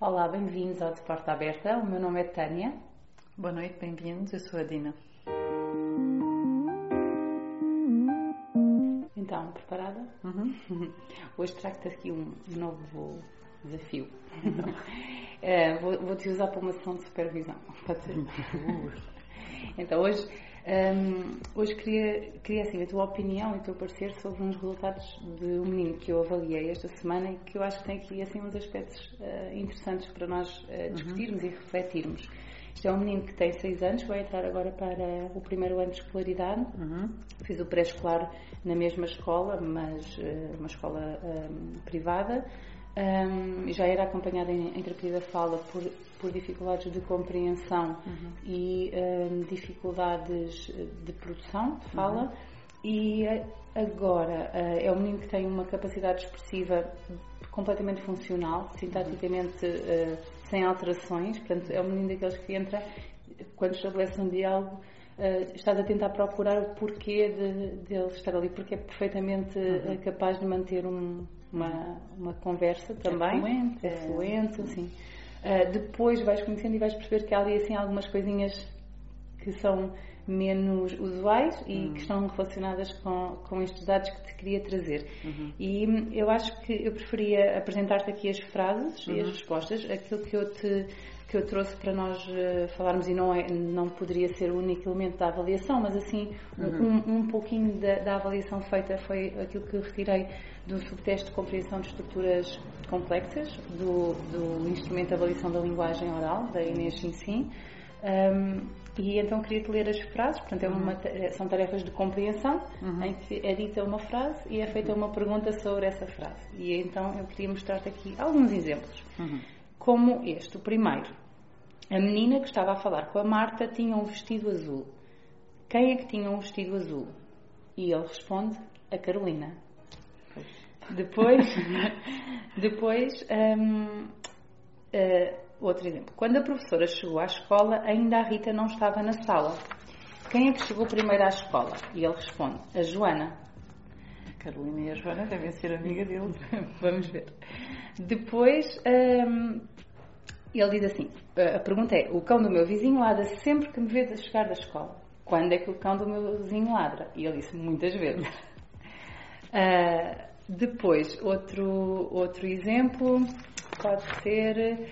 Olá, bem-vindos ao De Porta Aberta. O meu nome é Tânia. Boa noite, bem-vindos. Eu sou a Dina. Então, preparada? Uhum. Hoje trago-te aqui um novo desafio. Vou- Vou-te usar para uma sessão de supervisão. Pode ser? Então, hoje, hum, hoje queria, queria assim, a tua opinião e o teu parecer sobre uns resultados de um menino que eu avaliei esta semana e que eu acho que tem aqui assim, uns aspectos eh, interessantes para nós eh, discutirmos e refletirmos. Isto é um menino que tem 6 anos, vai entrar agora para o primeiro ano de escolaridade. Uhum. Fiz o pré-escolar na mesma escola, mas eh, uma escola hum, privada. Hum, já era acompanhada em, em terapia da fala por, por dificuldades de compreensão e hum, dificuldades de produção de fala. E eh, agora eh, é um menino que tem uma capacidade expressiva completamente funcional, sintaticamente eh, sem alterações. Portanto, é um menino daqueles que entra, quando estabelece um diálogo, eh, estás a tentar procurar o porquê de, de ele estar ali, porque é perfeitamente eh, capaz de manter um- uma, uma conversa também. fluente, É é- fluente, assim. Eh, depois vais conhecendo e vais perceber que há ali assim, algumas coisinhas que são menos usuais e que estão relacionadas com, com estes dados que te queria trazer. E hum, eu acho que eu preferia apresentar-te aqui as frases e as respostas, aquilo que eu te que eu trouxe para nós eh, falarmos e não é não poderia ser o único elemento da avaliação, mas assim um, um pouquinho da, da avaliação feita foi aquilo que retirei do subteste de compreensão de estruturas complexas do, do instrumento de avaliação da linguagem oral da Inês Sinsim. Um, e então queria-te ler as frases, portanto é uma ta- eh, são tarefas de compreensão em que é dita uma frase e é feita uma pergunta sobre essa frase. E então eu queria mostrar-te aqui alguns exemplos, como este. O primeiro, a menina que estava a falar com a Marta tinha um vestido azul. Quem é que tinha um vestido azul? E ele responde, a Carolina. Depois, depois hum, eh, outro exemplo. Quando a professora chegou à escola, ainda a Rita não estava na sala. Quem é que chegou primeiro à escola? E ele responde, a Joana. Carolina e a Joana devem ser amiga dele. Vamos ver. Depois, hum, ele diz assim: a pergunta é, o cão do meu vizinho ladra sempre que me vê a chegar da escola. Quando é que o cão do meu vizinho ladra? E ele disse: muitas vezes. Ah, depois, outro, outro exemplo pode ser.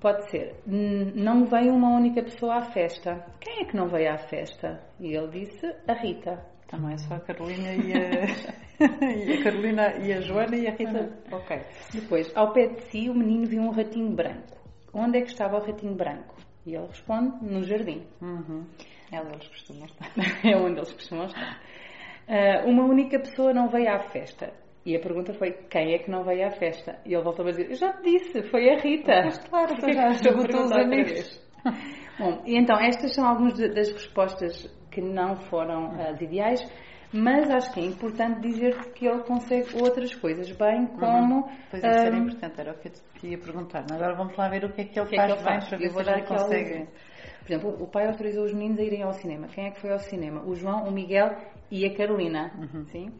Pode ser, "N- não veio uma única pessoa à festa. Quem é que não veio à festa? E ele disse, a Rita. Também é só a Carolina e a, e a Carolina e a Joana e a Rita. Ok. Depois, ao pé de si, o menino viu um ratinho branco. Onde é que estava o ratinho branco? E ele responde, no jardim. Uhum. É onde eles costumam estar. é onde eles costumam estar. Ah, uma única pessoa não veio à festa. E a pergunta foi, quem é que não veio à festa? E ele voltou a dizer, eu já te disse, foi a Rita. Mas claro, tu já estou a esgotou os amigos. Bom, e então estas são algumas das respostas que não foram as ideais, mas acho que é importante dizer que ele consegue outras coisas, bem como... Pois isso era ah, importante, era o que eu te ia perguntar. Agora vamos lá ver o que é que ele O que é que faz ele bem faz? para Eu ver vou se ele consegue. exemplos. Por exemplo, o pai autorizou os meninos a irem ao cinema. Quem é que foi ao cinema? O João, o Miguel e a Carolina. Sim?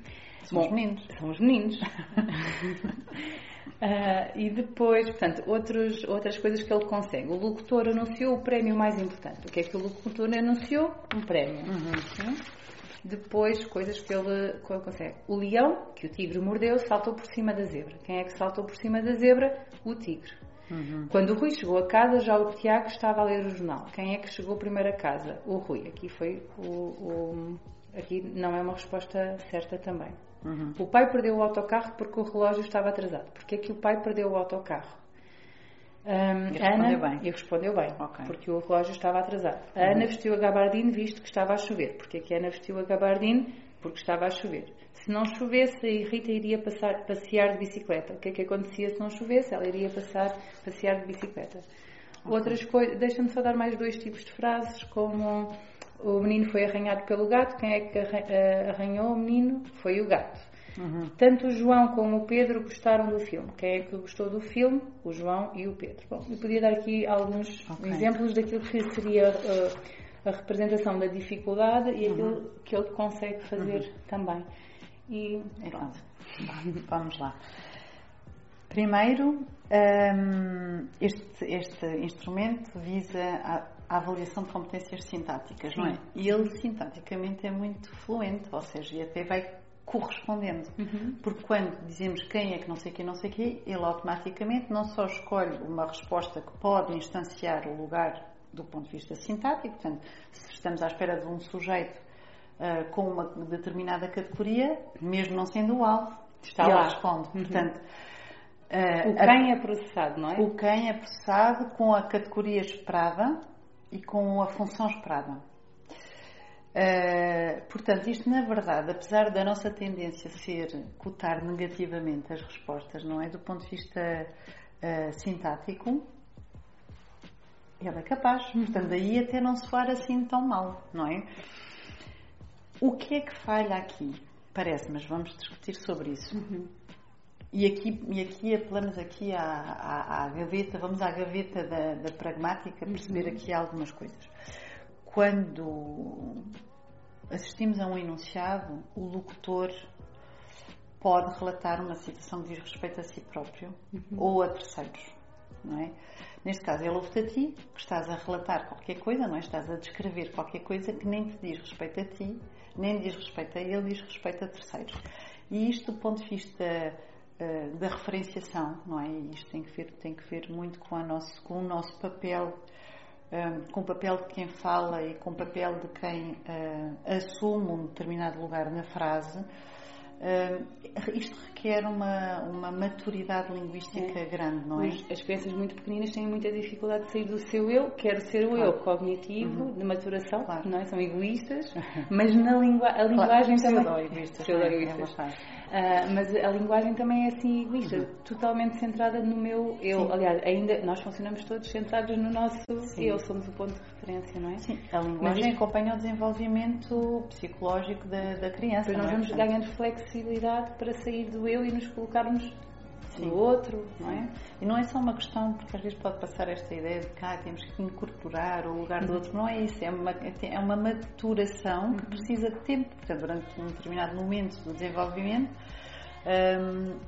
São os meninos. São os meninos. Ah, e depois, portanto, outros, outras coisas que ele consegue. O locutor anunciou o prémio mais importante. O que é que o locutor anunciou? Um prémio. Sim? Depois, coisas que ele, que ele consegue. O leão, que o tigre mordeu, saltou por cima da zebra. Quem é que saltou por cima da zebra? O tigre. Quando o Rui chegou a casa, já o Tiago estava a ler o jornal. Quem é que chegou primeiro a casa? O Rui. Aqui foi o, o- aqui não é uma resposta certa também. O pai perdeu o autocarro porque o relógio estava atrasado. Porquê é que o pai perdeu o autocarro? Ahm, E Ana, respondeu bem. e respondeu bem, Ok. porque o relógio estava atrasado. A Ana vestiu a gabardine visto que estava a chover. Porquê é que a Ana vestiu a gabardine? Porque estava a chover. Se não chovesse, a Rita iria passar, passear de bicicleta. O que é que acontecia se não chovesse? Ela iria passar, passear de bicicleta. Outras coisas, deixa-me só dar mais dois tipos de frases, como o menino foi arranhado pelo gato, quem é que eh, arranhou o menino? Foi o gato. Tanto o João como o Pedro gostaram do filme. Quem é que gostou do filme? O João e o Pedro. Bom, eu podia dar aqui alguns Ok. exemplos daquilo que seria eh, a representação da dificuldade e aquilo que ele consegue fazer também. E Então, pronto. vamos lá. Primeiro, um, este, este instrumento visa a, a, avaliação de competências sintáticas, não é? E ele sintaticamente é muito fluente, ou seja, e até vai correspondendo. Uhum. Porque quando dizemos quem é que não sei quem, não sei quem, ele automaticamente não só escolhe uma resposta que pode instanciar o lugar do ponto de vista sintático, portanto, se estamos à espera de um sujeito uh, com uma determinada categoria, mesmo não sendo o alvo, está lá. responde. Uhum. Portanto, uh, o quem a, é processado, não é? O quem é processado com a categoria esperada e com a função esperada. Uh, portanto, isto na verdade, apesar da nossa tendência ser cotar negativamente as respostas, não é? Do ponto de vista uh, sintático, ele é capaz. Portanto, daí até não soar assim tão mal, não é? O que é que falha aqui? Parece, mas vamos discutir sobre isso. Uhum. E aqui, e aqui apelamos aqui à, à, à, gaveta, vamos à gaveta da, da pragmática, perceber uhum. aqui algumas coisas quando assistimos a um enunciado, o locutor pode relatar uma situação que diz respeito a si próprio uhum. ou a terceiros, não é? Neste caso, ele ouve-te a ti, que estás a relatar qualquer coisa, não é? Estás a descrever qualquer coisa que nem te diz respeito a ti, nem diz respeito a ele, diz respeito a terceiros. E isto, do ponto de vista uh, da referenciação, não é? Isto tem que ver, tem que ver muito com, nosso, com o nosso papel com o papel de quem fala e com o papel de quem uh, assume um determinado lugar na frase, isto requer uma, uma maturidade linguística é. grande, não é? As crianças muito pequeninas têm muita dificuldade de sair do seu eu, quero ser o claro. eu cognitivo, uhum. de maturação, claro. não é? São egoístas, mas na língua, a linguagem claro. também. Pseudo-egoístas. Pseudo-egoístas. É Uh, mas a linguagem também é assim egoísta, uhum. totalmente centrada no meu eu. Sim. Aliás, ainda nós funcionamos todos centrados no nosso Sim. eu, somos o ponto de referência, não é? Sim, a linguagem mas, acompanha o desenvolvimento psicológico da, da criança. Pois nós é? vamos ganhando flexibilidade para sair do eu e nos colocarmos Sim. do outro, não é? E não é só uma questão, porque às vezes pode passar esta ideia de que ah, temos que incorporar o lugar do uhum. outro. Não é isso, é uma, é uma maturação que uhum. precisa de tempo. Portanto, durante um determinado momento do desenvolvimento, hum,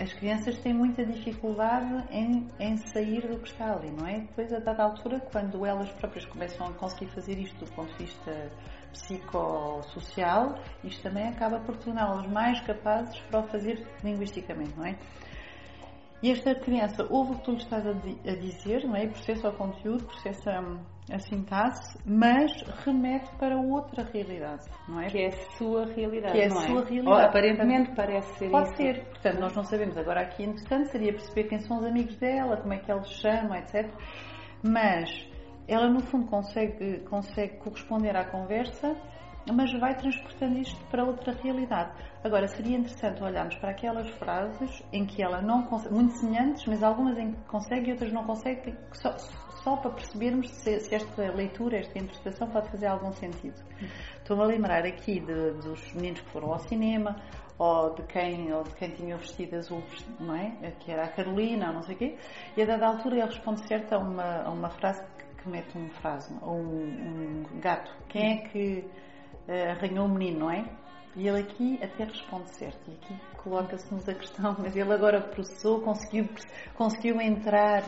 as crianças têm muita dificuldade em, em, sair do que está ali, não é? Depois, a dada altura, quando elas próprias começam a conseguir fazer isto do ponto de vista psicossocial, isto também acaba por torná-las mais capazes para o fazer linguisticamente, não é? E esta criança ouve o que tu lhe estás a, dizer, não é? processa o conteúdo, processa a sintaxe, mas remete para outra realidade, não é? Que é a sua realidade, que é a não é? sua é? realidade. Ou, aparentemente Portanto, parece ser Pode isso. ser. Portanto, nós não sabemos. Agora aqui, interessante seria perceber quem são os amigos dela, como é que eles chamam, etc. Mas ela, no fundo, consegue, consegue corresponder à conversa mas vai transportando isto para outra realidade. Agora, seria interessante olharmos para aquelas frases em que ela não consegue, muito semelhantes, mas algumas em que consegue e outras não consegue, só, só para percebermos se, se, esta leitura, esta interpretação pode fazer algum sentido. Estou-me a lembrar aqui de, dos meninos que foram ao cinema, ou de quem, ou de quem tinha o vestido azul, não é? Que era a Carolina, não sei o quê, e a dada altura ele responde certo a uma, a uma frase que mete uma frase, ou um, um gato. Quem é que arranhou o menino, não é? E ele aqui até responde certo. E aqui coloca-se-nos a questão, mas ele agora processou, conseguiu, conseguiu entrar,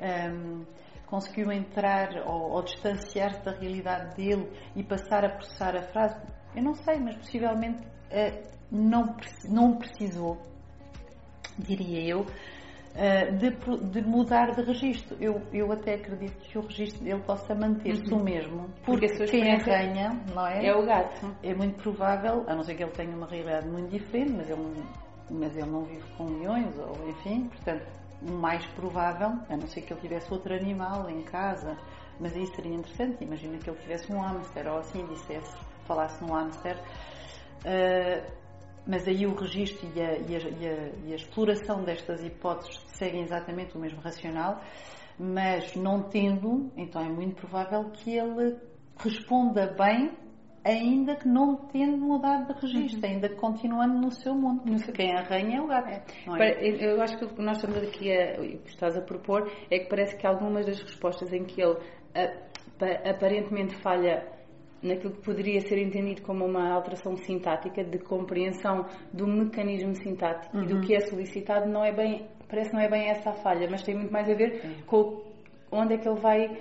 um, ehm, conseguiu entrar ou, ou distanciar-se da realidade dele e passar a processar a frase. Eu não sei, mas possivelmente uh, não, não precisou, diria eu, eh, de, de, mudar de registro. Eu, eu até acredito que o registro dele possa manter-se uhum. o mesmo, porque, porque quem arranha, não é? É o gato. É muito provável, a não ser que ele tenha uma realidade muito diferente, mas ele, mas ele não vive com milhões, ou enfim, portanto, o mais provável, a não ser que ele tivesse outro animal em casa, mas aí seria interessante. Imagina que ele tivesse um hamster ou assim, dissesse, falasse num hamster. Uh, mas aí o registro e a, e, a, e, a, e a, exploração destas hipóteses seguem exatamente o mesmo racional, mas não tendo, então é muito provável que ele responda bem, ainda que não tendo mudado de registro, uhum. ainda continuando no seu mundo. Quem arranha é o gato. É. Eu acho que o que nós estamos aqui a, o que estás a propor é que parece que algumas das respostas em que ele aparentemente falha naquilo que poderia ser entendido como uma alteração sintática de compreensão do mecanismo sintático uhum. e do uhum. que é solicitado não é bem parece que não é bem essa a falha, mas tem muito mais a ver com onde é que ele vai,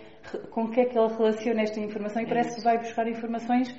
com o que é que ele relaciona esta informação e parece que vai buscar informações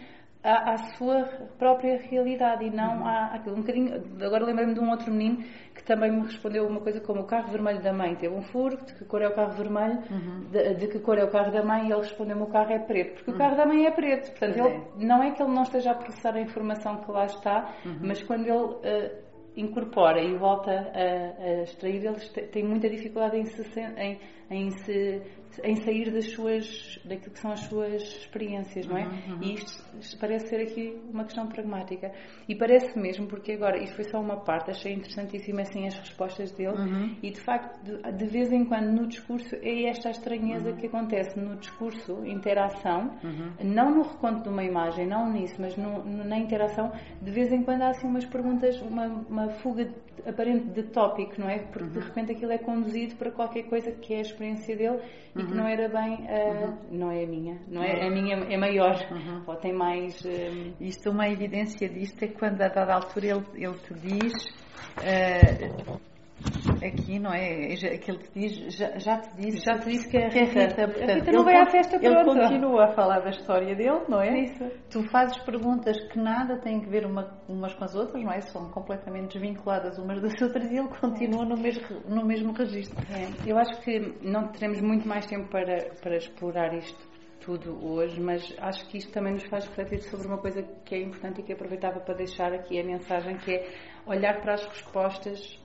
à, à sua própria realidade e não uhum. à, àquilo. Um bocadinho, agora lembro-me de um outro menino que também me respondeu uma coisa como o carro vermelho da mãe teve um furo, de que cor é o carro vermelho, uhum. de, de, que cor é o carro da mãe e ele respondeu-me o carro é preto, porque uhum. o carro da mãe é preto. Portanto, ele, é. não é que ele não esteja a processar a informação que lá está, uhum. mas quando ele... Uh, incorpora e volta a, a extrair, eles têm muita dificuldade em se, em, em se em sair das suas, daquilo que são as suas experiências, não é? Uhum, uhum. E isto parece ser aqui uma questão pragmática. E parece mesmo, porque agora, isto foi só uma parte, achei interessantíssima assim as respostas dele, uhum. e de facto, de, de, vez em quando no discurso, é esta estranheza uhum. que acontece no discurso, interação, uhum. não no reconto de uma imagem, não nisso, mas no, na interação, de vez em quando há assim umas perguntas, uma, uma fuga aparente de tópico, não é? Porque de uhum. repente aquilo é conduzido para qualquer coisa que é a experiência dele e que não era bem, uh, não é a minha, não é? A minha é maior, ou tem mais. Uh... Isto, uma evidência disto é quando a dada altura ele, ele te diz. Uh, aqui, não é? Aquele que diz, já, já te disse. Já te disse que é a Rita. Que é Rita, portanto, a Rita não vai à festa Ele continua a falar da história dele, não é? Isso. Tu fazes perguntas que nada têm a ver uma, umas com as outras, não é? São completamente desvinculadas umas das outras e ele continua no mesmo, no mesmo registro. É. Eu acho que não teremos muito mais tempo para, para explorar isto tudo hoje, mas acho que isto também nos faz refletir sobre uma coisa que é importante e que aproveitava para deixar aqui a mensagem, que é olhar para as respostas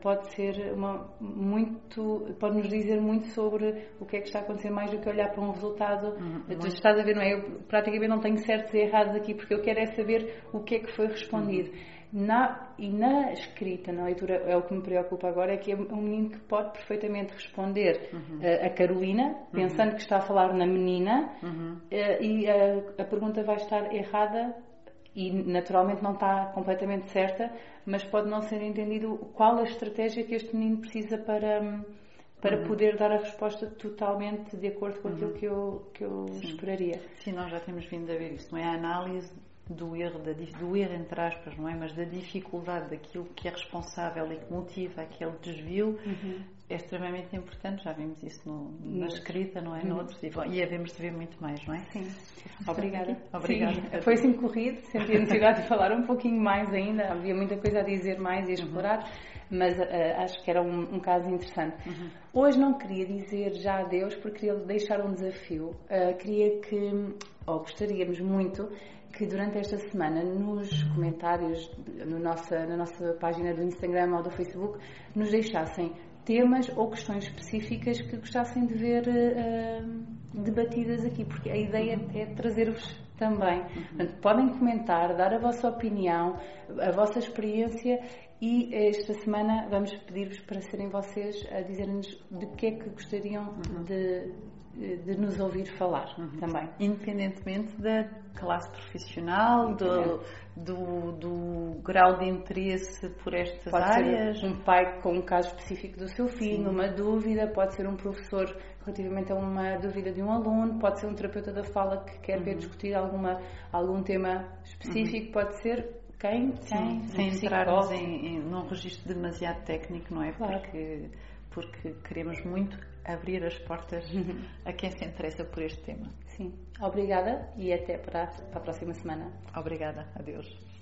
pode ser uma, muito, pode nos dizer muito sobre o que é que está a acontecer mais do que olhar para um resultado. Uhum, tu estás a ver, não é? Eu praticamente não tenho certos e errados aqui porque eu quero é saber o que é que foi respondido. Uhum. Na, e na escrita, na leitura, é o que me preocupa agora, é que é um menino que pode perfeitamente responder uhum. uh, a Carolina, uhum. pensando que está a falar na menina, uh, e a, a pergunta vai estar errada e naturalmente não está completamente certa, mas pode não ser entendido qual a estratégia que este menino precisa para, para uhum. poder dar a resposta totalmente de acordo com uhum. aquilo que eu, que eu esperaria. Sim, nós já temos vindo a ver isso, não é? A análise do erro, da, do erro entre aspas, não é? Mas da dificuldade daquilo que é responsável e que motiva aquele desvio uhum. É extremamente importante. Já vimos isso no, na escrita, não é? Uhum. No outro tipo. E havemos de ver muito mais, não é? Sim. Obrigada. Obrigada. Sim. Foi assim corrido, senti a necessidade de falar um pouquinho mais ainda. Havia muita coisa a dizer mais e a explorar. Uhum mas uh, acho que era um, um caso interessante. Uhum. Hoje não queria dizer já adeus porque queria deixar um desafio. Uh, queria que, ou gostaríamos muito, que durante esta semana nos comentários no nossa, na nossa página do Instagram ou do Facebook nos deixassem temas ou questões específicas que gostassem de ver uh, debatidas aqui, porque a ideia é trazer-vos também. Portanto, podem comentar, dar a vossa opinião, a vossa experiência e esta semana vamos pedir-vos para serem vocês a dizer-nos de que é que gostariam uhum. de, de nos ouvir falar uhum. também. Independentemente da classe profissional, do, do, do, grau de interesse por estas pode áreas. Ser um pai com um caso específico do seu filho, Sim. uma dúvida, pode ser um professor relativamente a uma dúvida de um aluno, pode ser um terapeuta da fala que quer uhum. ver discutir alguma, algum tema específico, uhum. pode ser quem, quem sem entrarmos em, em, num registro demasiado técnico, não é? Claro. Porque, porque queremos muito abrir as portas a quem se interessa por este tema. Sim. Obrigada e até para a próxima semana. Obrigada. Adeus.